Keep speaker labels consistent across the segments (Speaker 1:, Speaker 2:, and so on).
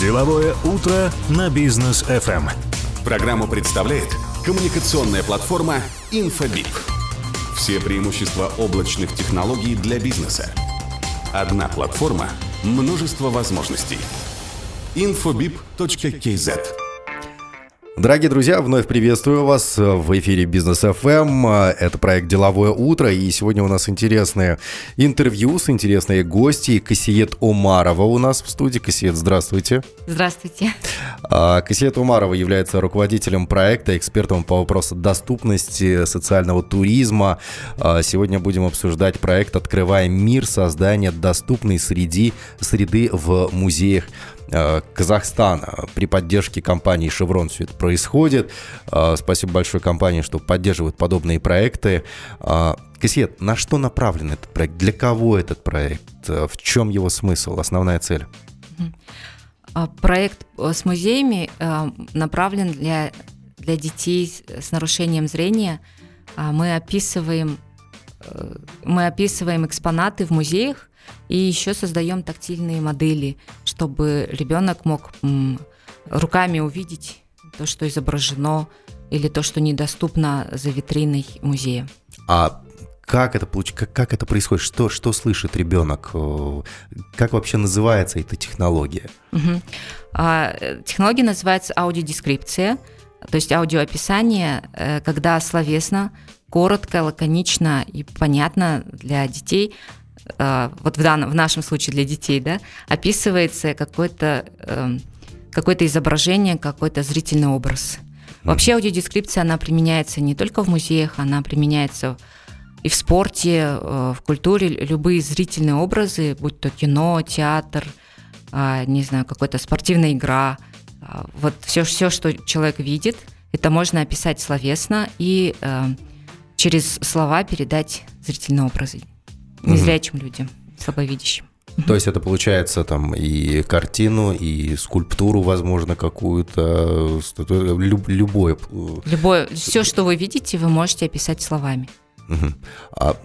Speaker 1: Деловое утро на бизнес FM.
Speaker 2: Программу представляет коммуникационная платформа Infobip. Все преимущества облачных технологий для бизнеса. Одна платформа, множество возможностей. infobip.kz
Speaker 3: Дорогие друзья, вновь приветствую вас в эфире Бизнес FM. Это проект «Деловое утро», и сегодня у нас интересное интервью с интересной гостьей. Кассиет Омарова у нас в студии. Кассиет, здравствуйте.
Speaker 4: Здравствуйте.
Speaker 3: А, Кассиет Умарова является руководителем проекта, экспертом по вопросу доступности социального туризма. А, Сегодня будем обсуждать проект «Открывая мир. Создание доступной среды, среды в музеях Казахстана. При поддержке компании «Шеврон» все это происходит. Э, Спасибо большое компании, что поддерживают подобные проекты. Э, Кассиет, на что направлен этот проект? Для кого этот проект? Э, В чем его смысл, основная цель?
Speaker 4: А, Проект э, с музеями э, направлен для, для детей с- нарушением зрения. А, Мы описываем, э, мы описываем экспонаты в музеях и еще создаем тактильные модели, чтобы ребенок мог руками увидеть то, что изображено, или то, что недоступно за витриной музея.
Speaker 3: А как это получ... как, как это происходит? Что, что слышит ребенок? Э, Как вообще называется эта технология?
Speaker 4: Мгм. А, э, Технология называется аудиодескрипция, то есть аудиоописание, э, когда словесно, коротко, лаконично и понятно для детей, вот в, данном, в нашем случае для детей, да, описывается какое-то эм, какое-то изображение, какой-то зрительный образ. Вообще аудиодескрипция, она применяется не только в музеях, она применяется и в спорте, э, в культуре, любые зрительные образы, будь то кино, театр, а, не знаю, какая-то спортивная игра. А, Вот все, все, что человек видит, это можно описать словесно и э, через слова передать зрительные образы незрячим людям, слабовидящим.
Speaker 3: То есть это получается там и картину, и скульптуру, возможно, какую-то, статую- люб- любое. э,
Speaker 4: Любое, все, что вы видите, вы можете описать словами.
Speaker 3: А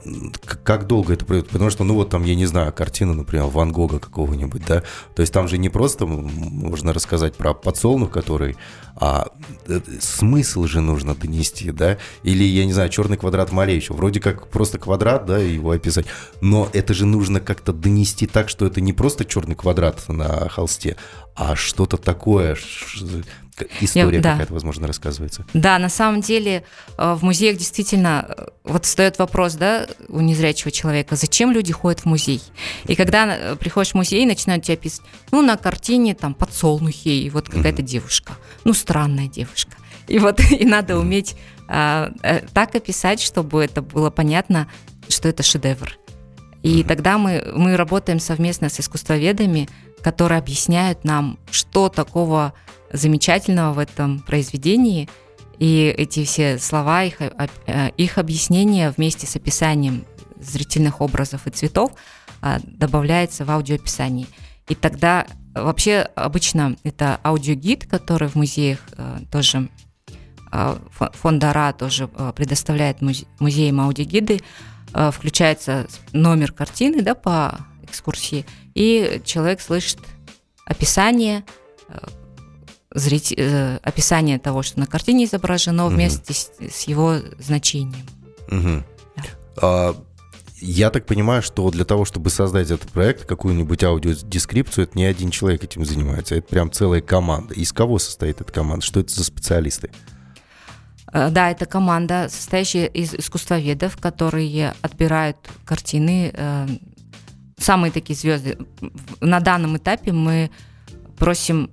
Speaker 3: как долго это происходит? Потому что, ну вот там, я не знаю, картина, например, Ван Гога какого-нибудь, да? То есть там же не просто можно рассказать про подсолнух, который, а э, смысл же нужно донести, да? Или, я не знаю, черный квадрат Малевича. Вроде как просто квадрат, да, его описать. Но это же нужно как-то донести так, что это не просто черный квадрат на холсте, а что-то такое, история
Speaker 4: да.
Speaker 3: какая-то, возможно, рассказывается.
Speaker 4: Да, на самом деле э, в музеях действительно э, вот встает вопрос, да, у незрячего человека, зачем люди ходят в музей? И когда э, приходишь в музей, начинают тебя описывать, ну, на картине там подсолнухи, и вот какая-то девушка, ну, странная девушка. И вот и надо уметь а, так описать, чтобы это было понятно, что это шедевр. И тогда мы, мы работаем совместно с искусствоведами, которые объясняют нам, что такого замечательного в этом произведении. И эти все слова, их, о- э, их объяснение вместе с описанием зрительных образов и цветов а, добавляется в аудиоописании. И тогда вообще обычно это аудиогид, который в музеях э, тоже а, фо- фонд АРА тоже предоставляет музе- музеям аудиогиды, включается номер картины да, по экскурсии, и человек слышит описание, э, зрите- э, описание того, что на картине изображено, вместе с, с его значением.
Speaker 3: Мгм.
Speaker 4: Да.
Speaker 3: А, я так понимаю, что для того, чтобы создать этот проект, какую-нибудь аудиодескрипцию, это не один человек этим занимается, это прям целая команда. Из кого состоит эта команда? Что это за специалисты?
Speaker 4: Э, Да, это команда, состоящая из искусствоведов, которые отбирают картины. Э, Самые такие звезды. На данном этапе мы просим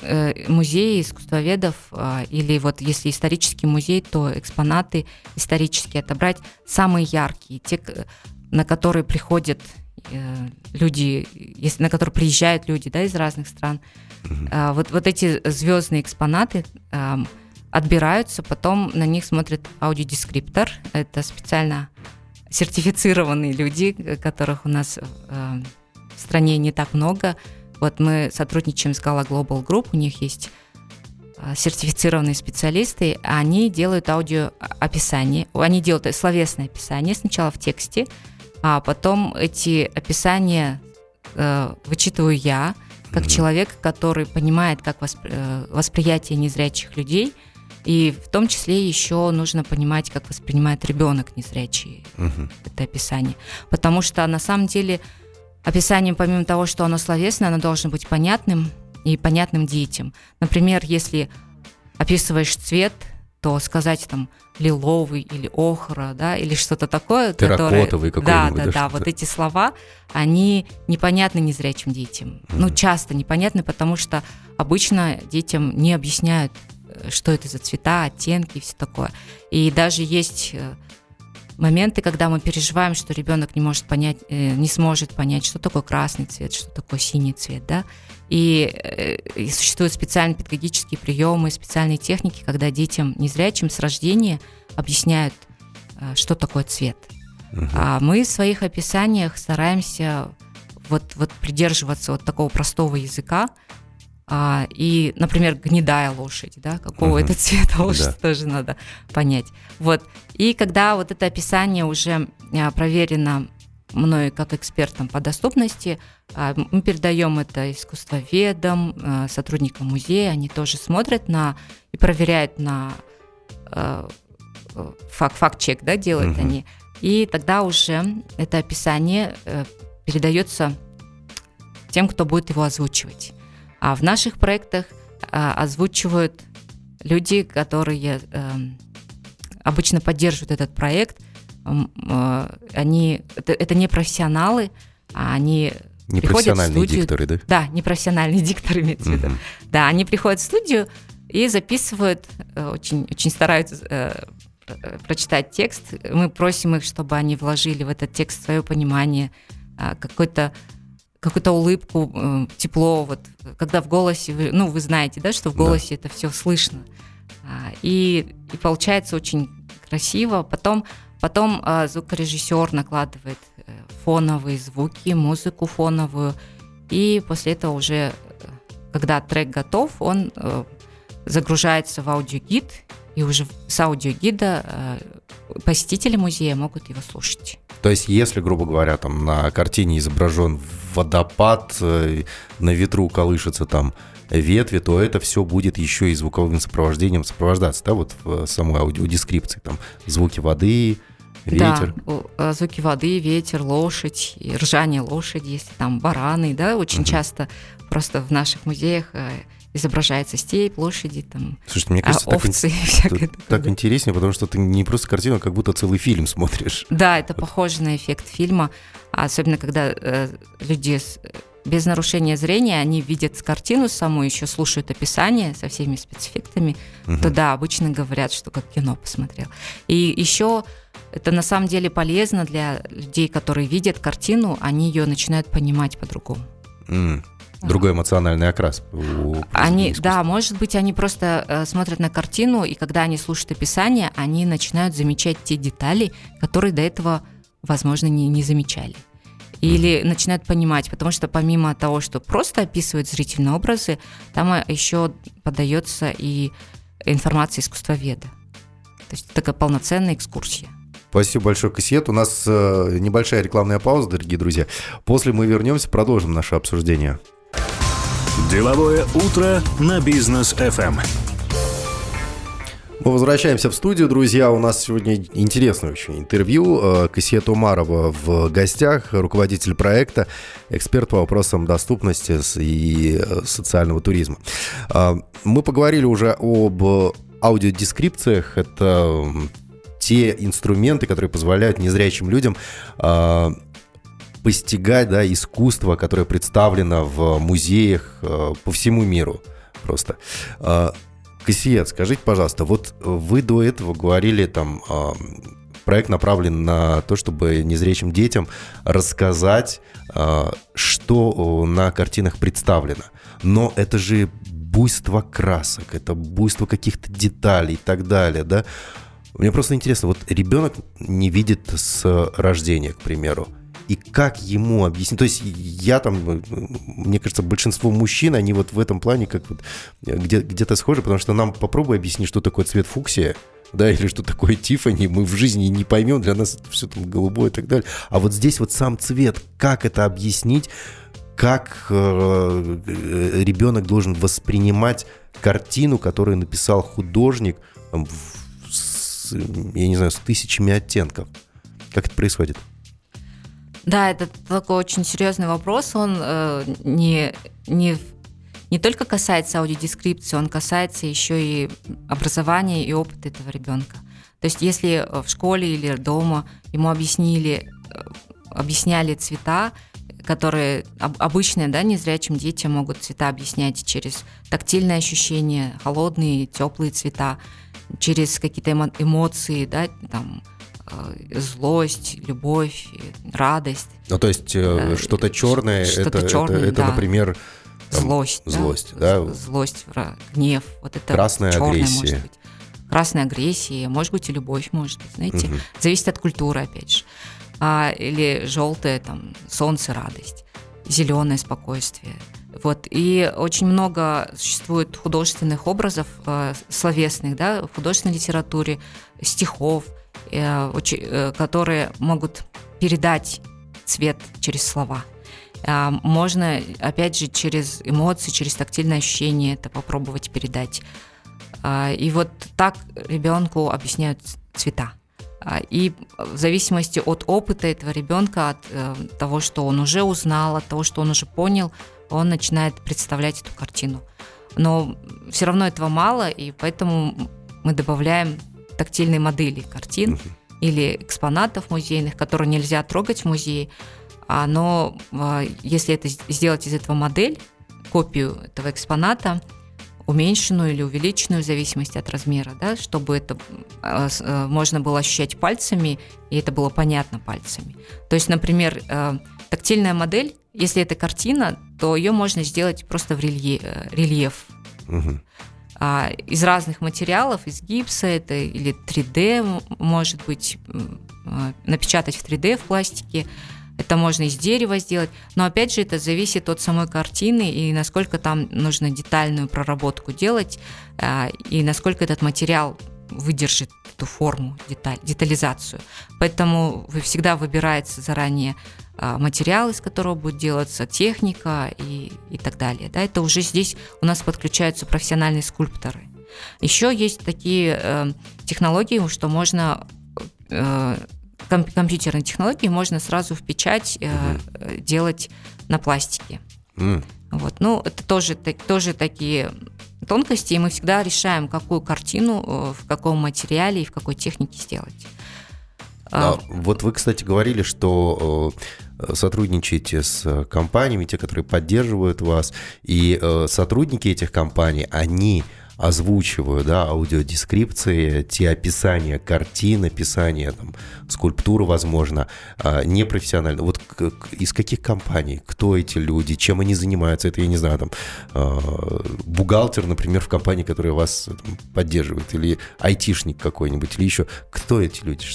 Speaker 4: э, музеи искусствоведов а, или вот если исторический музей, то экспонаты исторические отобрать самые яркие, те, на которые приходят э, люди, если на которые приезжают люди, да, из разных стран. А, Вот вот эти звездные экспонаты ам, отбираются, потом на них смотрит аудиодескриптор. Это специально сертифицированные люди, э, которых у нас э, в стране не так много. Вот мы сотрудничаем с Gala Global Group, у них есть э, сертифицированные специалисты, они делают аудиоописание, они делают словесное описание сначала в тексте, а потом эти описания э, вычитываю я, как человек, который понимает, как восп- э, восприятие незрячих людей, и в том числе еще нужно понимать, как воспринимает ребенок незрячий
Speaker 3: Мгм.
Speaker 4: это описание. Потому что на самом деле описание, помимо того, что оно словесное, оно должно быть понятным и понятным детям. Например, если описываешь цвет, то сказать там лиловый или охра, да, или что-то такое, которое...
Speaker 3: Терракотовый
Speaker 4: Да,
Speaker 3: какой-нибудь,
Speaker 4: да,
Speaker 3: да,
Speaker 4: да,
Speaker 3: что-то.
Speaker 4: вот эти слова, они непонятны незрячим детям. Ну, часто непонятны, потому что обычно детям не объясняют, что это за цвета, оттенки и все такое. И даже есть э, моменты, когда мы переживаем, что ребенок не может понять, э, не сможет понять, что такое красный цвет, что такое синий цвет, да. И, э, и существуют специальные педагогические приемы, специальные техники, когда детям незрячим с рождения объясняют, э, что такое цвет. А мы в своих описаниях стараемся вот, вот придерживаться вот такого простого языка. А, и, например, гнедая лошадь, да, какого
Speaker 3: Мгм.
Speaker 4: это цвета лошадь
Speaker 3: Да.
Speaker 4: тоже надо понять. Вот. И когда вот это описание уже а, проверено мной как экспертом по доступности, а, мы передаем это искусствоведам, а, сотрудникам музея, они тоже смотрят на и проверяют на э, э, факт, факт-чек, да, делают
Speaker 3: Мгм.
Speaker 4: они. И тогда уже это описание э, передается тем, кто будет его озвучивать. А в наших проектах а, озвучивают люди, которые эм, обычно поддерживают этот проект. Э, Они это, это не профессионалы, а они приходят в
Speaker 3: Непрофессиональные
Speaker 4: студию.
Speaker 3: дикторы, да?
Speaker 4: Да, непрофессиональный диктор имеется в виду. Да, они приходят в студию и записывают, э, очень, очень стараются э, прочитать текст. Мы просим их, чтобы они вложили в этот текст свое понимание, а, какой-то какую-то улыбку, э, тепло, вот когда в голосе, вы- ну вы знаете, да, что в
Speaker 3: Да.
Speaker 4: голосе это все слышно, А, и, и получается очень красиво. Потом, потом а, звукорежиссер накладывает э, фоновые звуки, музыку фоновую, и после этого уже, э, когда трек готов, он э, загружается в аудиогид, и уже с аудиогида посетители музея могут его слушать.
Speaker 3: То есть, если, грубо говоря, там на картине изображен водопад, э, на ветру колышется там ветви, то это все будет еще и звуковым сопровождением сопровождаться, да, вот в самой аудиодескрипции, там звуки воды, ветер.
Speaker 4: Да, э, звуки воды, ветер, лошадь, ржание лошади, если там бараны, да, очень
Speaker 3: Мгм.
Speaker 4: часто просто в наших музеях э, изображается степь, лошади, там,
Speaker 3: Слушайте, мне
Speaker 4: а,
Speaker 3: кажется, так, ин-
Speaker 4: овцы и всякое
Speaker 3: так-
Speaker 4: такое.
Speaker 3: так интереснее, потому что ты не просто картину, а как будто целый фильм смотришь.
Speaker 4: Да, это похоже на эффект фильма, а особенно когда э, люди с- без нарушения зрения, они видят картину саму, еще слушают описание со всеми спецэффектами,
Speaker 3: Мгм.
Speaker 4: то да, обычно говорят, что как кино посмотрел. И еще это на самом деле полезно для людей, которые видят картину, они ее начинают понимать по-другому.
Speaker 3: М. Другой эмоциональный окрас.
Speaker 4: Они, да, может быть, они просто э, смотрят на картину, и когда они слушают описание, они начинают замечать те детали, которые до этого, возможно, не, не замечали. Или начинают понимать, потому что помимо того, что просто описывают зрительные образы, там э, еще подается и информация искусствоведа. То есть такая полноценная экскурсия.
Speaker 3: Спасибо большое, Кассиет. У нас э, небольшая рекламная пауза, дорогие друзья. После мы вернемся, продолжим наше обсуждение.
Speaker 1: Деловое утро на бизнес FM.
Speaker 3: Мы возвращаемся в студию, друзья. У нас сегодня интересное очень интервью. Э, Кассиет Умарова в гостях, руководитель проекта, эксперт по вопросам доступности и э, социального туризма. Э, Мы поговорили уже об аудиодескрипциях. Это те инструменты, которые позволяют незрячим людям постигать да, искусство, которое представлено в музеях э, по всему миру просто. Э, Кассиет, скажите, пожалуйста, вот вы до этого говорили, там, а, проект направлен на то, чтобы незрячим детям рассказать, а, что на картинах представлено. Но это же буйство красок, это буйство каких-то деталей и так далее, да? Мне просто интересно, вот ребенок не видит с рождения, к примеру, и как ему объяснить? То есть я там, э, мне кажется, большинство мужчин, они вот в этом плане как вот э, где, где-то схожи, потому что нам попробуй объяснить, что такое цвет фуксия, да, или что такое Тифани, мы в жизни не поймем, для нас это все там голубое и так далее. А вот здесь вот сам цвет, как это объяснить как э, э, ребенок должен воспринимать картину, которую написал художник, там, в- с, я не знаю, с тысячами оттенков. Как это происходит?
Speaker 4: Да, это такой очень серьезный вопрос. Он э, не, не, не только касается аудиодескрипции, он касается еще и образования и опыта этого ребенка. То есть, если э, в школе или дома ему объяснили, э, объясняли цвета, которые об- обычные, да, незрячим детям могут цвета объяснять через тактильные ощущения, холодные, теплые цвета, через какие-то эмо- эмоции, да, там, злость, любовь, э, радость,
Speaker 3: Ну, то есть э,
Speaker 4: Э,
Speaker 3: что-то черное,
Speaker 4: что-то
Speaker 3: это,
Speaker 4: чёрное,
Speaker 3: это, это,
Speaker 4: да.
Speaker 3: например, там,
Speaker 4: злость,
Speaker 3: злость, да?
Speaker 4: З- злость, гнев, вот это
Speaker 3: Красная
Speaker 4: чёрное
Speaker 3: агрессия.
Speaker 4: может быть. Красная агрессия, может быть и любовь, может быть, знаете,
Speaker 3: Мгм.
Speaker 4: зависит от культуры, опять же. А, или желтое, там, солнце, радость, зеленое спокойствие. Вот, и очень много существует художественных образов э, словесных, да, в художественной литературе, стихов, э, э, которые могут передать цвет через слова. А, Можно, опять же, через эмоции, через тактильное ощущение это попробовать передать. А, И вот так ребенку объясняют цвета. А, И в зависимости от опыта этого ребенка, от э, того, что он уже узнал, от того, что он уже понял, он начинает представлять эту картину. Но все равно этого мало, и поэтому мы добавляем тактильные модели картин или экспонатов музейных, которые нельзя трогать в музее. А, Но а, если это сделать из этого модель, копию этого экспоната, уменьшенную или увеличенную в зависимости от размера, да, чтобы это с- э, можно было ощущать пальцами, и это было понятно пальцами. То есть, например, э, тактильная модель, если это картина, то ее можно сделать просто в э, рельеф
Speaker 3: Мгм.
Speaker 4: А, из разных материалов, из гипса это или 3D, м- может быть, а, напечатать в 3D в пластике. Это можно из дерева сделать, но опять же это зависит от самой картины и насколько там нужно детальную проработку делать а, и насколько этот материал выдержит эту форму, деталь, детализацию. Поэтому вы всегда выбирается заранее материал, из которого будет делаться, техника и, и так далее. Да, это уже здесь у нас подключаются профессиональные скульпторы. Еще есть такие э, технологии, что можно э, ком- компьютерные технологии можно сразу в печать э, э, делать на пластике.
Speaker 3: М.
Speaker 4: Вот. Ну, это тоже, так- тоже такие тонкости, и мы всегда решаем, какую картину, э, в каком материале и в какой технике сделать.
Speaker 3: А,
Speaker 4: А,
Speaker 3: вот вы, кстати, говорили, что э, сотрудничаете с э, компаниями, те, которые поддерживают вас, и э, сотрудники этих компаний, они озвучивают, да, аудиодескрипции, те описания картин, описания там, скульптуры, возможно, а, непрофессионально. Вот из каких компаний, кто эти люди, чем они занимаются? Это, я не знаю, там, а, бухгалтер, например, в компании, которая вас там, поддерживает, или айтишник какой-нибудь, или еще. Кто эти люди?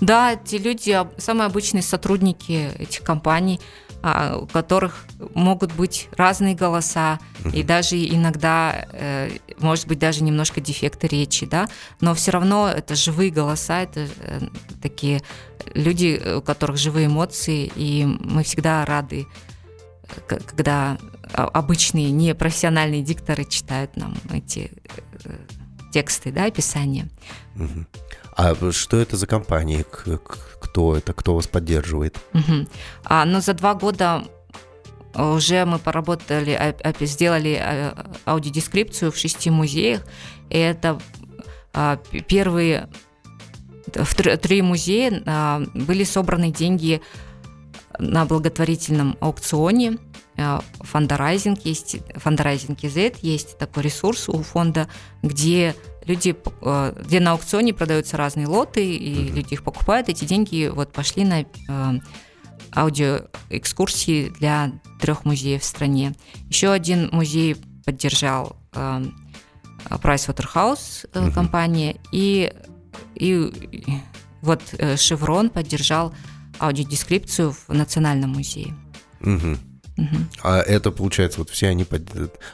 Speaker 4: Да, эти люди самые обычные сотрудники этих компаний, у которых могут быть разные голоса, и даже иногда, э, может быть, даже немножко дефекты речи, да, но все равно это живые голоса, это э, такие люди, у которых живые эмоции, и мы всегда рады, когда а, обычные непрофессиональные дикторы читают нам эти э, тексты, да, описания.
Speaker 3: Мгм. А что это за компании? К- к- Кто это? Кто вас поддерживает?
Speaker 4: Мгм. А, но за два года уже мы поработали, а- а- сделали а, аудиодескрипцию в шести музеях. И это а, первые в тр- три музея были собраны деньги на благотворительном аукционе. А, Фандрайзинг есть, Фандрайзинг Z есть такой ресурс у фонда, где люди, э, где на аукционе продаются разные лоты, и люди их покупают. Эти деньги вот пошли на э, аудиоэкскурсии для трех музеев в стране. Еще один музей поддержал э, Pricewaterhouse э,
Speaker 3: Мгм.
Speaker 4: компания, и, и вот э, Chevron поддержал аудиодескрипцию в Национальном музее.
Speaker 3: А это получается, вот все они,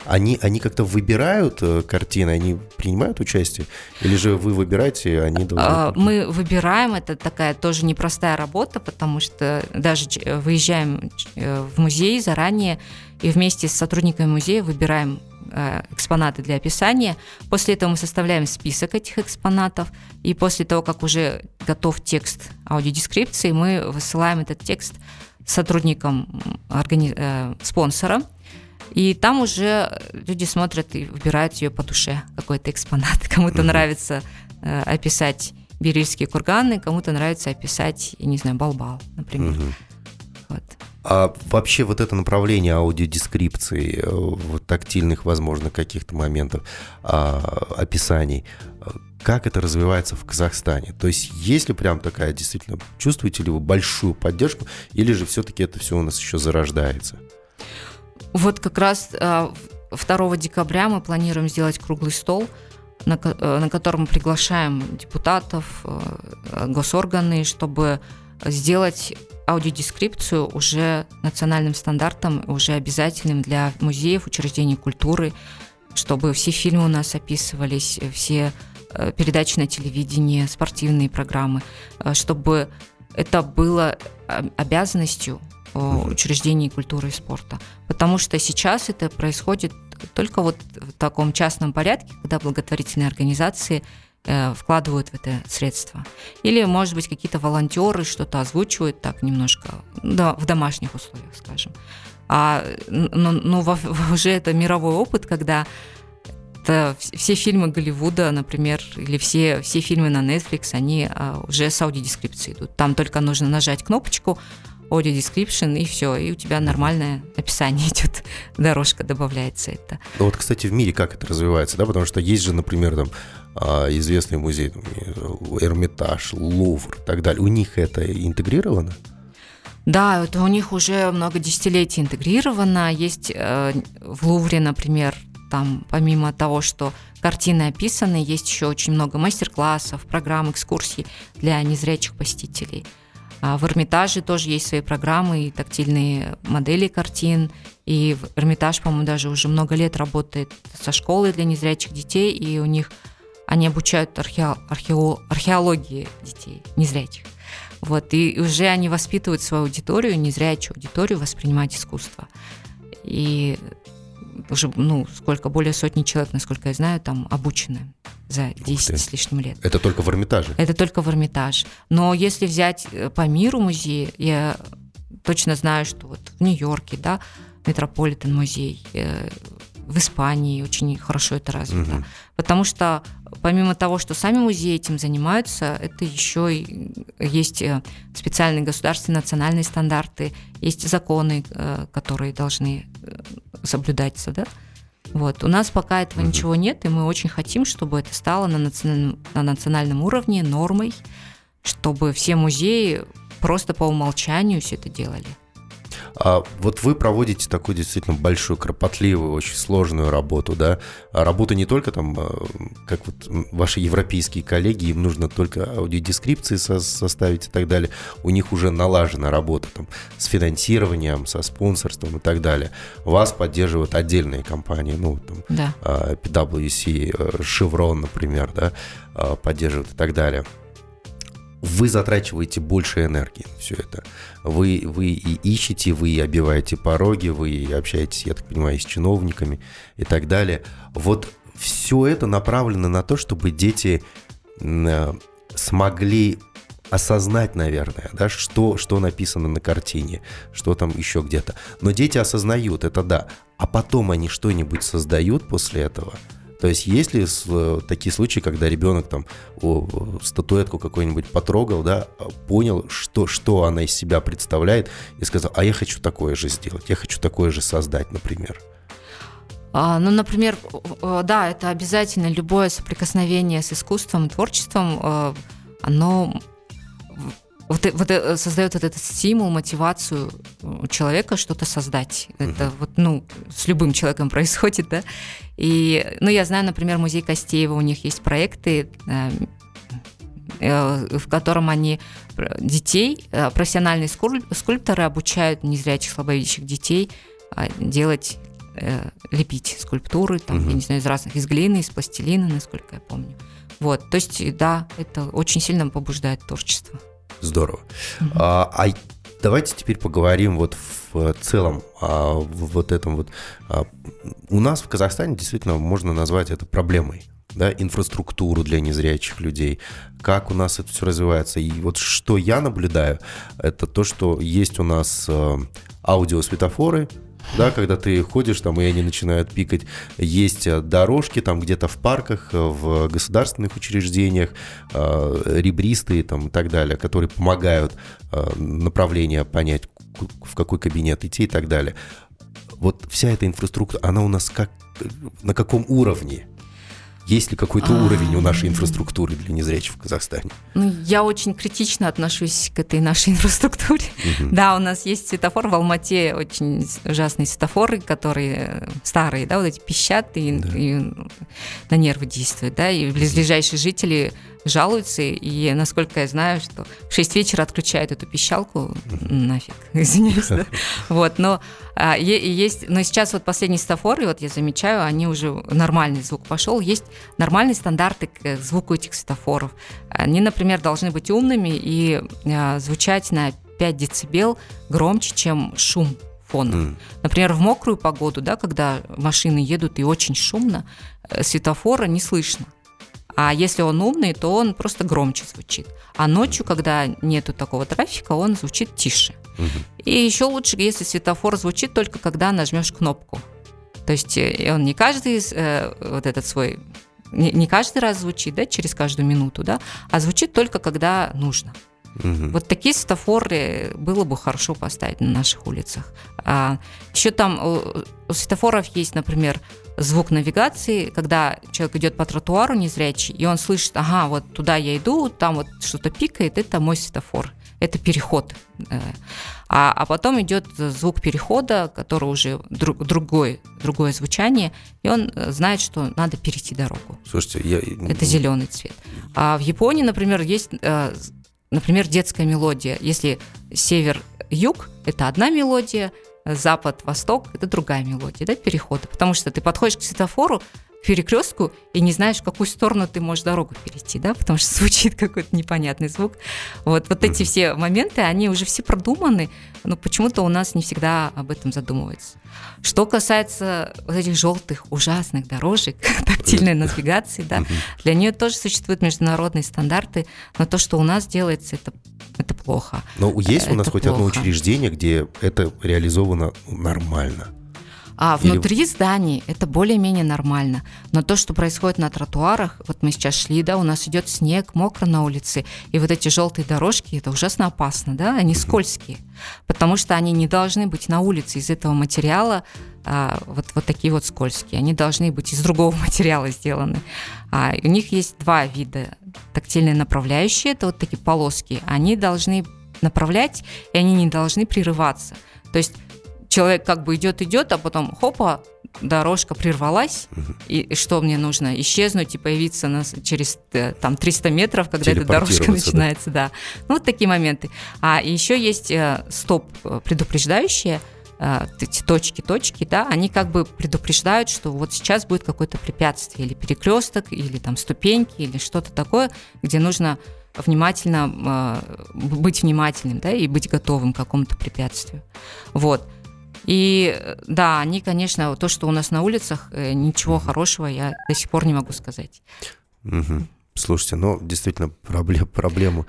Speaker 3: они, они как-то выбирают э, картины, они принимают участие? Или же вы выбираете, они должны... А,
Speaker 4: мы выбираем, это такая тоже непростая работа, потому что даже выезжаем э, в музей заранее и вместе с сотрудниками музея выбираем э, экспонаты для описания. После этого мы составляем список этих экспонатов, и после того, как уже готов текст аудиодескрипции, мы высылаем этот текст сотрудникам органи... э, спонсора, и там уже люди смотрят и выбирают ее по душе, какой-то экспонат. Кому-то mm-hmm. нравится э, описать берильские курганы, кому-то нравится описать, я не знаю, балбал, например. Mm-hmm.
Speaker 3: Вот. А вообще вот это направление аудиодескрипции, э, вот тактильных, возможно, каких-то моментов, а, описаний, как это развивается в Казахстане? То есть есть ли прям такая действительно, чувствуете ли вы большую поддержку, или же все-таки это все у нас еще зарождается?
Speaker 4: Вот как раз 2 а, декабря мы планируем сделать круглый стол, на, э, котором мы приглашаем депутатов, э, госорганы, чтобы сделать аудиодескрипцию уже национальным стандартом, уже обязательным для музеев, учреждений культуры, чтобы все фильмы у нас описывались, все Э, передачи на телевидении, спортивные программы, э, чтобы это было обязанностью учреждений культуры и спорта. Потому что сейчас это происходит только вот в таком частном порядке, когда благотворительные организации э, вкладывают в это средства. Или, может быть, какие-то волонтеры что-то озвучивают так немножко, да, в домашних условиях, скажем. А, но, но уже это мировой опыт, когда это все фильмы Голливуда, например, или все, все фильмы на Netflix, они а, уже с аудиодескрипцией идут. Там только нужно нажать кнопочку audio description, и все, и у тебя нормальное описание идет, дорожка добавляется это.
Speaker 3: Ну вот, кстати, в мире как это развивается, да, потому что есть же, например, там а, известный музей, там, Эрмитаж, Лувр и так далее, у них это интегрировано?
Speaker 4: Да, это у них уже много десятилетий интегрировано. Есть э, в Лувре, например, там помимо того, что картины описаны, есть еще очень много мастер-классов, программ, экскурсий для незрячих посетителей. А в Эрмитаже тоже есть свои программы и тактильные модели картин. И Эрмитаж, по-моему, даже уже много лет работает со школой для незрячих детей, и у них они обучают архео, архео, археологии детей незрячих. Вот, и уже они воспитывают свою аудиторию, незрячую аудиторию, воспринимать искусство. И уже, ну, сколько, более сотни человек, насколько я знаю, там обучены за 10 с лишним лет.
Speaker 3: Это только в Эрмитаже?
Speaker 4: Это только в Эрмитаж. Но если взять э, по миру музеи, я точно знаю, что вот в Нью-Йорке, да, Метрополитен музей, э, в Испании очень хорошо это развито. Угу. Потому что помимо того, что сами музеи этим занимаются, это еще и есть э, специальные государственные национальные стандарты, есть законы, э, которые должны э, соблюдаться, да. Вот. У нас пока этого угу. ничего нет, и мы очень хотим, чтобы это стало на национальном, на национальном уровне нормой, чтобы все музеи просто по умолчанию все это делали.
Speaker 3: А вот вы проводите такую действительно большую, кропотливую, очень сложную работу, да? А работа не только там, а, как вот ваши европейские коллеги, им нужно только аудиодескрипции со составить и так далее. У них уже налажена работа там с финансированием, со спонсорством и так далее. Вас поддерживают отдельные компании, ну, там, да. PwC, э, Chevron, например, да, поддерживают и так далее вы затрачиваете больше энергии все это. Вы, вы и ищете, вы и обиваете пороги, вы и общаетесь, я так понимаю, с чиновниками и так далее. Вот все это направлено на то, чтобы дети э, смогли осознать, наверное, да, что, что написано на картине, что там еще где-то. Но дети осознают, это да. А потом они что-нибудь создают после этого – то есть есть ли э, такие случаи, когда ребенок там о, статуэтку какую-нибудь потрогал, да, понял, что, что она из себя представляет, и сказал, а я хочу такое же сделать, я хочу такое же создать, например?
Speaker 4: А, ну, например, да, это обязательно любое соприкосновение с искусством, творчеством, э, оно вот, вот э, создает вот этот стимул, мотивацию человека что-то создать. Uh-huh. Это вот, ну, с любым человеком происходит, да. И, ну, я знаю, например, музей Костеева, у них есть проекты, э, э, в котором они детей, профессиональные скульпторы обучают незрячих, слабовидящих детей а, делать, э, лепить скульптуры, там,
Speaker 3: Мгм.
Speaker 4: я не знаю, из разных, из глины, из пластилина, насколько я помню. Вот, то есть, да, это очень сильно побуждает творчество.
Speaker 3: Здорово.
Speaker 4: Мгм.
Speaker 3: А, а давайте теперь поговорим вот в целом о вот этом вот. а, У нас в Казахстане действительно можно назвать это проблемой. Да, инфраструктуру для незрячих людей, как у нас это все развивается. И вот что я наблюдаю, это то, что есть у нас э, аудиосветофоры, да, когда ты ходишь там, и они начинают пикать. Есть э, дорожки там где-то в парках, э, в государственных учреждениях, э, ребристые там и так далее, которые помогают направление понять, в какой кабинет идти и так далее. Вот вся эта инфраструктура, она у нас как, на каком уровне? Есть ли какой-то
Speaker 4: А.
Speaker 3: уровень у нашей инфраструктуры для незрячих в Казахстане?
Speaker 4: Ну, я очень критично отношусь к этой нашей инфраструктуре. Да, у нас есть светофор в Алмате, очень ужасные светофоры, которые старые, да, вот эти пищат и,
Speaker 3: Да.
Speaker 4: и на нервы действуют, да, и близлежащие жители жалуются, и насколько я знаю, что в 6 вечера отключают эту пищалку, нафиг, извиняюсь, да. Вот, но а, есть, но сейчас вот последние светофоры, вот я замечаю, они уже нормальный звук пошел, есть нормальные стандарты к звуку этих светофоров. Они, например, должны быть умными и а, звучать на 5 децибел громче, чем шум фона.
Speaker 3: М.
Speaker 4: Например, в мокрую погоду, да, когда машины едут и очень шумно, э, светофора не слышно. А если он умный, то он просто громче звучит. А ночью, когда нету такого трафика, он звучит тише. И еще лучше, если светофор звучит только когда нажмешь кнопку. То есть э, он не каждый э, вот этот свой не, не каждый раз звучит, да, через каждую минуту, да, а звучит только когда нужно.
Speaker 3: Мгм.
Speaker 4: Вот такие светофоры было бы хорошо поставить на наших улицах. А, еще там у, у светофоров есть, например, звук навигации, когда человек идет по тротуару незрячий, и он слышит, ага, вот туда я иду, там вот что-то пикает, это мой светофор, это переход. Э, А, а потом идет звук перехода, который уже друг- другой, другое звучание, и он э, знает, что надо перейти дорогу.
Speaker 3: Слушайте, я...
Speaker 4: Это зеленый цвет. А в Японии, например, есть, э, например, детская мелодия. Если север-юг – это одна мелодия, запад-восток – это другая мелодия, да, перехода. Потому что ты подходишь к светофору, перекрестку и не знаешь, в какую сторону ты можешь дорогу перейти, да, потому что звучит какой-то непонятный звук. Вот, вот эти все моменты, они уже все продуманы, но почему-то у нас не всегда об этом задумывается. Что касается вот этих желтых ужасных дорожек, тактильной навигации, да, для нее тоже существуют международные стандарты, но то, что у нас делается, это, это плохо.
Speaker 3: Но есть у нас
Speaker 4: Это
Speaker 3: хоть одно
Speaker 4: плохо.
Speaker 3: учреждение, где это реализовано нормально?
Speaker 4: А
Speaker 3: Или-
Speaker 4: внутри зданий это более-менее нормально. Но то, что происходит на тротуарах, вот мы сейчас шли, да, у нас идет снег, мокро на улице, и вот эти желтые дорожки, это ужасно опасно, да, они скользкие, потому что они не должны быть на улице из этого материала, а, вот, вот такие вот скользкие, они должны быть из другого материала сделаны. А, у них есть два вида тактильные направляющие, это вот такие полоски, они должны направлять, и они не должны прерываться. То есть человек как бы идет, идет, а потом хопа, дорожка прервалась, и, и что мне нужно? Исчезнуть и появиться на, через э, там 300 метров, когда эта дорожка
Speaker 3: Телепортироваться, да.
Speaker 4: начинается, да. Ну, вот такие моменты. А еще есть э, стоп э, предупреждающие, э, эти точки, точки, да, они как бы предупреждают, что вот сейчас будет какое-то препятствие, или перекресток, или там ступеньки, или что-то такое, где нужно внимательно э, быть внимательным, да, и быть готовым к какому-то препятствию. Вот. И да, они, конечно, то, что у нас на улицах, э, ничего хорошего я до сих пор не могу сказать.
Speaker 3: Мгм. Слушайте, ну, действительно, проблем, проблему.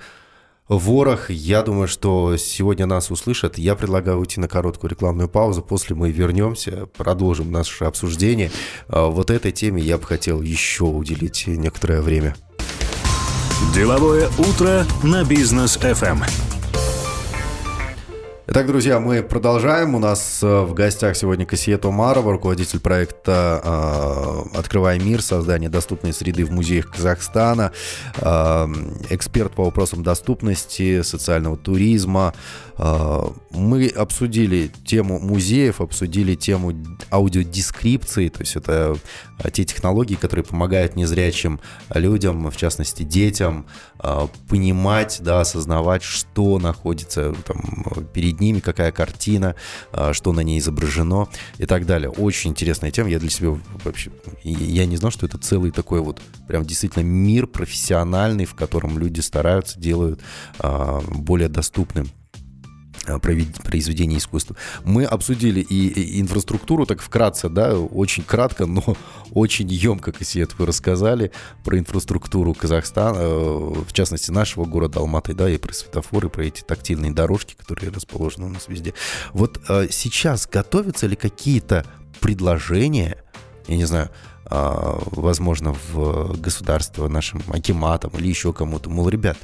Speaker 3: Ворох, я думаю, что сегодня нас услышат. Я предлагаю уйти на короткую рекламную паузу. После мы вернемся, продолжим наше обсуждение. А Вот этой теме я бы хотел еще уделить некоторое время.
Speaker 1: Деловое утро на бизнес FM.
Speaker 3: Итак, друзья, мы продолжаем. У нас э, в гостях сегодня Кассиет Умарова, руководитель проекта э, «Открывай мир. Создание доступной среды в музеях Казахстана», э, эксперт по вопросам доступности, социального туризма. Мы обсудили тему музеев, обсудили тему аудиодескрипции, то есть это те технологии, которые помогают незрячим людям, в частности детям, э, понимать, да, осознавать, что находится там перед ними, какая картина, что на ней изображено и так далее. Очень интересная тема. Я для себя вообще... Я не знал, что это целый такой вот прям действительно мир профессиональный, в котором люди стараются, делают более доступным Произведения искусства. Мы обсудили и инфраструктуру, так вкратце, да, очень кратко, но очень емко, Кассиет, вы рассказали про инфраструктуру Казахстана, э, в частности, нашего города Алматы, да, и про светофоры, про эти тактильные дорожки, которые расположены у нас везде. Вот э, сейчас готовятся ли какие-то предложения, я не знаю, возможно, в государство нашим акиматам или еще кому-то, мол, ребят,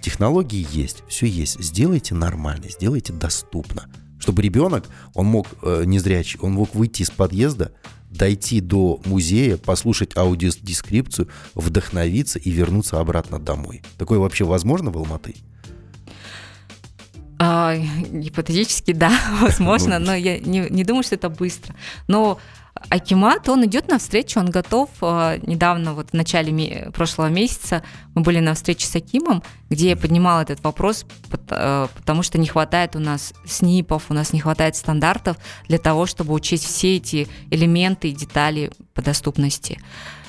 Speaker 3: Технологии есть, все есть. Сделайте нормально, сделайте доступно. Чтобы ребенок, он мог, э, незрячий, он мог выйти из подъезда, дойти до музея, послушать аудиодескрипцию, вдохновиться и вернуться обратно домой. Такое вообще возможно в Алматы?
Speaker 4: А, гипотетически, да, возможно, ну, но я не, не думаю, что это быстро. Но Акимат, он идет навстречу, он готов. А, недавно, вот в начале прошлого месяца, мы были на встрече с Акимом, где я поднимала этот вопрос, э, потому что не хватает у нас СНИПов, у нас не хватает стандартов для того, чтобы учесть все эти элементы и детали по доступности.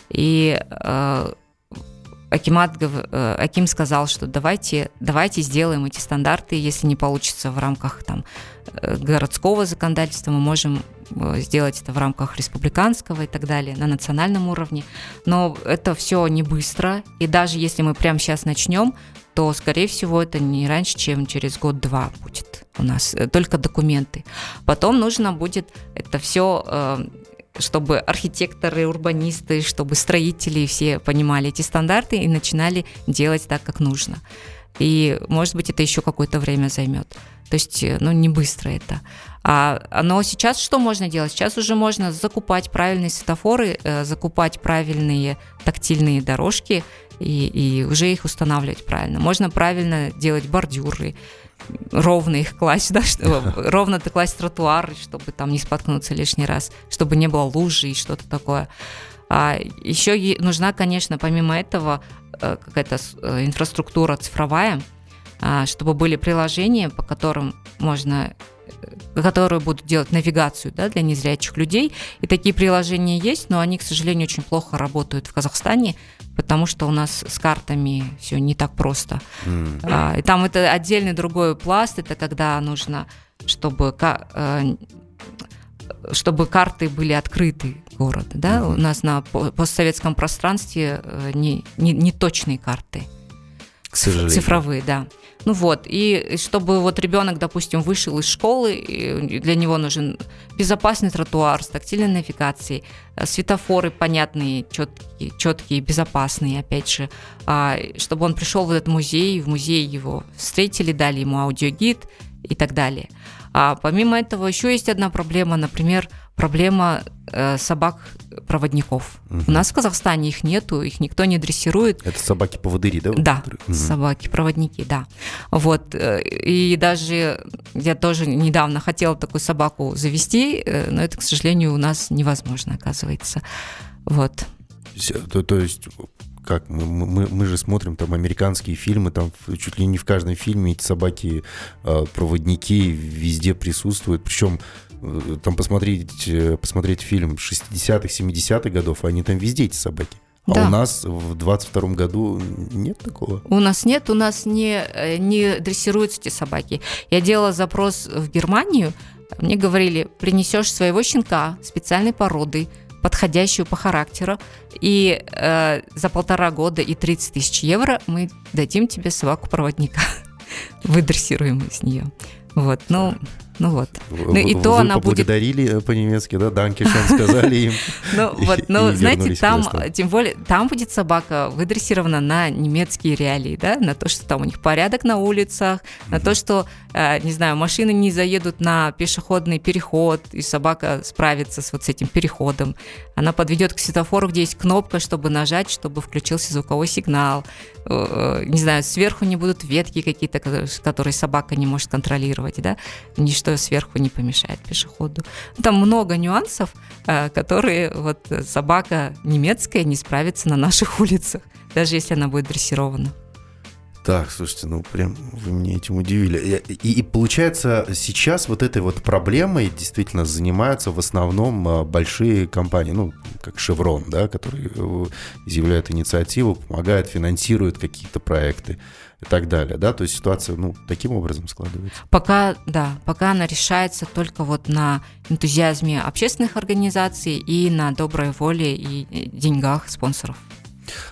Speaker 4: И э, Акимат, Аким сказал, что давайте, давайте сделаем эти стандарты, если не получится в рамках там, э, городского законодательства, мы можем сделать это в рамках республиканского и так далее, на национальном уровне. Но это все не быстро, и даже если мы прямо сейчас начнем, то, скорее всего, это не раньше, чем через год-два будет у нас только документы. Потом нужно будет это все чтобы архитекторы, урбанисты, чтобы строители все понимали эти стандарты и начинали делать так, как нужно. И, может быть, это еще какое-то время займет. То есть, э, ну, не быстро это. А, но сейчас что можно делать? Сейчас уже можно закупать правильные светофоры, э, закупать правильные тактильные дорожки и, и уже их устанавливать правильно. Можно правильно делать бордюры, ровно их класть, да, чтобы, ровно класть тротуар, чтобы там не споткнуться лишний раз, чтобы не было лужи и что-то такое. А еще нужна, конечно, помимо этого какая-то э, инфраструктура цифровая, а, чтобы были приложения, по которым можно э, которые будут делать навигацию да, для незрячих людей. И такие приложения есть, но они, к сожалению, очень плохо работают в Казахстане потому что у нас с картами все не так просто. Mm. А, и там это отдельный другой пласт, это когда нужно, чтобы э, чтобы карты были открыты города, да, у нас на постсоветском пространстве э, не, не, не точные карты,
Speaker 3: к сожалению.
Speaker 4: цифровые, да. Ну вот, и чтобы вот ребенок, допустим, вышел из школы, для него нужен безопасный тротуар с тактильной навигацией, э, светофоры понятные, четкие, четкие, безопасные, опять же, а, чтобы он пришел в этот музей, в музей его встретили, дали ему аудиогид и так далее. А помимо этого еще есть одна проблема, например, проблема э, собак-проводников. Угу. У нас в Казахстане их нету, их никто не дрессирует.
Speaker 3: Это собаки-поводыри, да?
Speaker 4: Да, угу. собаки-проводники, да. Вот, э, и даже я тоже недавно хотела такую собаку завести, э, но это, к сожалению, у нас невозможно, оказывается. Вот.
Speaker 3: То, то есть как мы, мы, мы же смотрим там американские фильмы, там чуть ли не в каждом фильме эти собаки э, проводники везде присутствуют, причем там посмотреть, э, посмотреть фильм 60-х, 70-х годов, они там везде эти собаки. А да. у нас в 22 году нет такого?
Speaker 4: У нас нет, у нас не, не дрессируются эти собаки. Я делала запрос в Германию, мне говорили, принесешь своего щенка специальной породы, подходящую по характеру, и э, за полтора года и 30 тысяч евро мы дадим тебе собаку-проводника. Выдрессируем с нее. Вот, ну, ну вот. Ну,
Speaker 3: и то она поблагодарили будет... по-немецки, да, данки, что сказали им.
Speaker 4: Ну вот, ну знаете, там, тем более, там будет собака выдрессирована на немецкие реалии, да, на то, что там у них порядок на улицах, на то, что, э, не знаю, машины не заедут на пешеходный переход, и собака справится с вот с этим переходом. Она подведет к светофору, где есть кнопка, чтобы нажать, чтобы включился звуковой сигнал. Э, не знаю, сверху не будут ветки какие-то, которые собака не может контролировать, да, ничто что сверху не помешает пешеходу. Там много нюансов, э, которые вот собака немецкая не справится на наших улицах, даже если она будет дрессирована.
Speaker 3: Так, слушайте, ну прям вы меня этим удивили. И, и получается, сейчас вот этой вот проблемой действительно занимаются в основном а, большие компании, ну, как Chevron, да, которые э, изъявляют инициативу, помогают, финансируют какие-то проекты и так далее, да, то есть ситуация, ну, таким образом складывается.
Speaker 4: Пока, да, пока она решается только вот на энтузиазме общественных организаций и на доброй воле и деньгах спонсоров.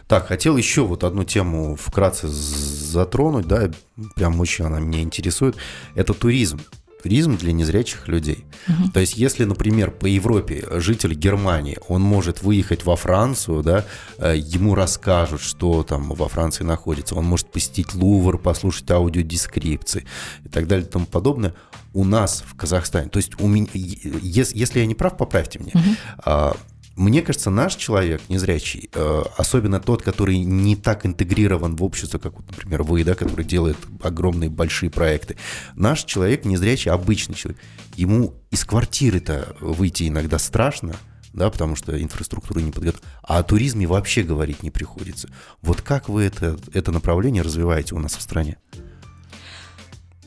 Speaker 3: Так, хотел еще вот одну тему вкратце затронуть, да, прям очень она меня интересует. Это туризм. Туризм для незрячих людей. Угу. То есть, если, например, по Европе житель Германии, он может выехать во Францию, да, э, ему расскажут, что там во Франции находится, он может посетить Лувр, послушать аудиодескрипции и так далее и тому подобное. У нас в Казахстане, то есть у меня, если я не прав, поправьте мне, угу мне кажется, наш человек незрячий, э, особенно тот, который не так интегрирован в общество, как, например, вы, да, который делает огромные большие проекты, наш человек незрячий, обычный человек, ему из квартиры-то выйти иногда страшно, да, потому что инфраструктура не подготовлена, а о туризме вообще говорить не приходится. Вот как вы это, это направление развиваете у нас в стране?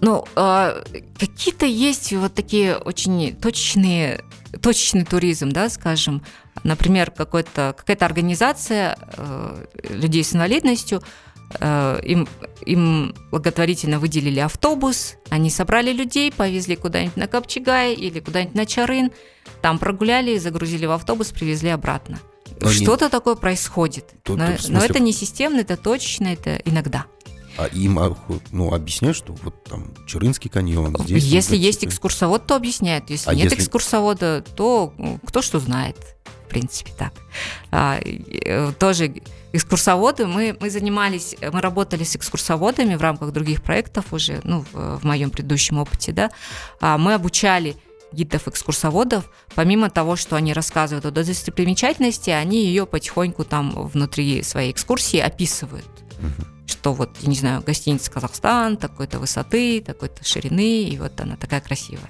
Speaker 4: Ну, э, какие-то есть вот такие очень точечные, точечный туризм, да, скажем. Например, какая-то организация э, людей с инвалидностью, э, им, им благотворительно выделили автобус, они собрали людей, повезли куда-нибудь на Копчегай или куда-нибудь на Чарын, там прогуляли, загрузили в автобус, привезли обратно. Что-то такое происходит. Тут, но, смысле... но это не системно, это точечно, это иногда.
Speaker 3: А им а, ну, объясняют, что вот там Чурынский каньон здесь.
Speaker 4: Если есть экскурсовод, то объясняют. Если а нет если... экскурсовода, то кто что знает. В принципе, так. А, э, тоже экскурсоводы, мы, мы занимались, мы работали с экскурсоводами в рамках других проектов уже, ну, в, в моем предыдущем опыте, да, а мы обучали гидов-экскурсоводов, помимо того, что они рассказывают о достопримечательности, они ее потихоньку там внутри своей экскурсии описывают. Угу что вот, я не знаю, гостиница Казахстан, такой-то высоты, такой-то ширины, и вот она такая красивая.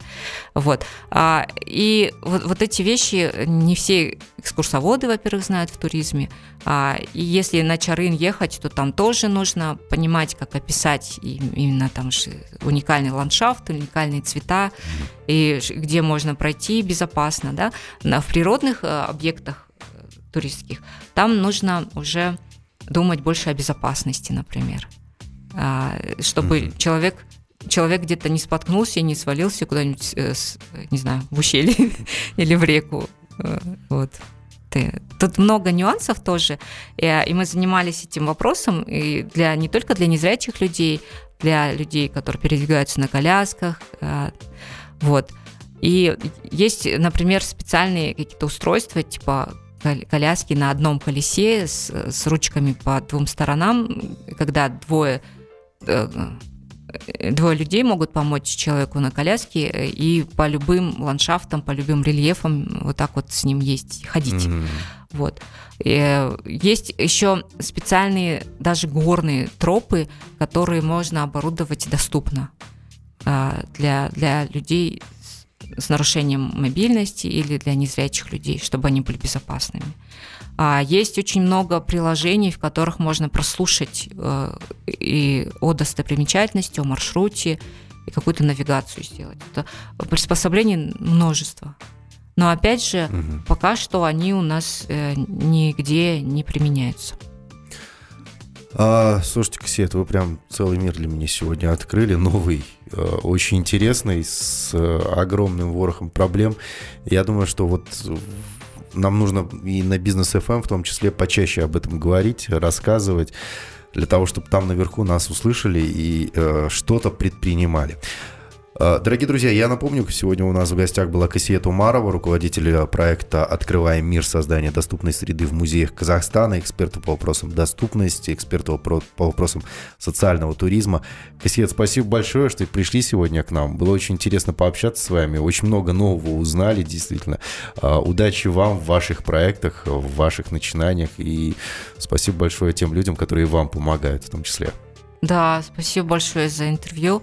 Speaker 4: Вот. А, и вот, вот эти вещи не все экскурсоводы, во-первых, знают в туризме. А, и если на Чарын ехать, то там тоже нужно понимать, как описать именно там уникальный ландшафт, уникальные цвета, и где можно пройти безопасно. Да? В природных э, объектах э, туристских там нужно уже думать больше о безопасности, например, а, чтобы mm-hmm. человек человек где-то не споткнулся и не свалился куда-нибудь, э, не знаю, в ущелье или в реку. Э, вот. Тут много нюансов тоже, и, и мы занимались этим вопросом и для, не только для незрячих людей, для людей, которые передвигаются на колясках. Э, вот. И есть, например, специальные какие-то устройства, типа коляски на одном колесе с, с ручками по двум сторонам, когда двое э, двое людей могут помочь человеку на коляске и по любым ландшафтам, по любым рельефам вот так вот с ним есть, ходить. Mm-hmm. Вот. И э, есть еще специальные даже горные тропы, которые можно оборудовать доступно для, для людей с нарушением мобильности или для незрячих людей, чтобы они были безопасными. А есть очень много приложений, в которых можно прослушать э, и о достопримечательности, о маршруте, и какую-то навигацию сделать. Это приспособлений множество. Но опять же, угу. пока что они у нас э, нигде не применяются.
Speaker 3: А, слушайте, Ксет, вы прям целый мир для меня сегодня открыли, новый, э, очень интересный, с э, огромным ворохом проблем. Я думаю, что вот нам нужно и на бизнес FM эм в том числе почаще об этом говорить, рассказывать, для того, чтобы там наверху нас услышали и э, что-то предпринимали. Э, дорогие друзья, я напомню, сегодня у нас в гостях была Кассиет Умарова, руководитель проекта «Открываем мир. Создания доступной среды в музеях Казахстана», эксперта по вопросам доступности, эксперта по вопросам социального туризма. Кассиет, спасибо большое, что пришли сегодня к нам. Было очень интересно пообщаться с вами, очень много нового узнали, действительно. Э, удачи вам в ваших проектах, в ваших начинаниях, и спасибо большое тем людям, которые вам помогают в том числе.
Speaker 4: Да, спасибо большое за интервью.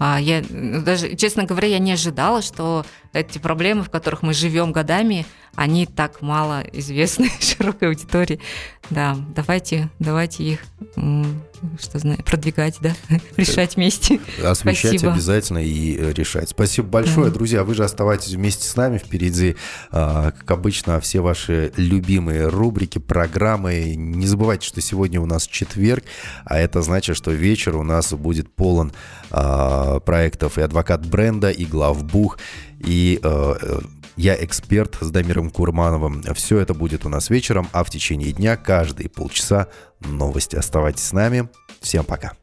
Speaker 4: А, я даже, честно говоря, я не ожидала, что эти проблемы, в которых мы живем годами, они так мало известны широкой аудитории. Да, давайте, давайте их что знаю, продвигать, да, решать вместе.
Speaker 3: Освещать Спасибо. обязательно и э, решать. Спасибо большое, да. друзья. Вы же оставайтесь вместе с нами. Впереди, а, как обычно, все ваши любимые рубрики, программы. Не забывайте, что сегодня у нас четверг, а это значит, что вечер у нас будет полон а, проектов и адвокат бренда, и главбух, и э, я эксперт с Дамиром Курмановым. Все это будет у нас вечером, а в течение дня каждые полчаса новости. Оставайтесь с нами. Всем пока.